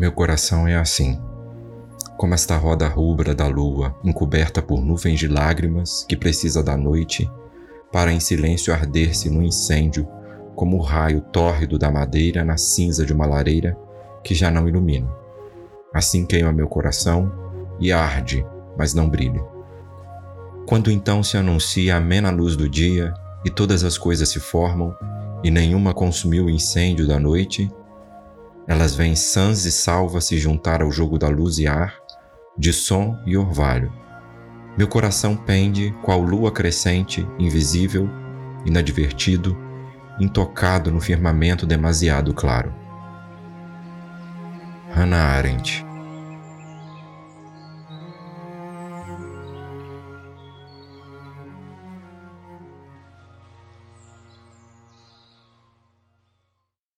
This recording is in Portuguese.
Meu coração é assim, como esta roda rubra da lua, encoberta por nuvens de lágrimas, que precisa da noite para em silêncio arder-se no incêndio, como o raio tórrido da madeira na cinza de uma lareira que já não ilumina. Assim queima meu coração e arde, mas não brilha. Quando então se anuncia a amena luz do dia e todas as coisas se formam, e nenhuma consumiu o incêndio da noite, elas vêm sãs e salvas se juntar ao jogo da luz e ar, de som e orvalho. Meu coração pende, qual lua crescente, invisível, inadvertido, intocado no firmamento demasiado claro. Hannah Arendt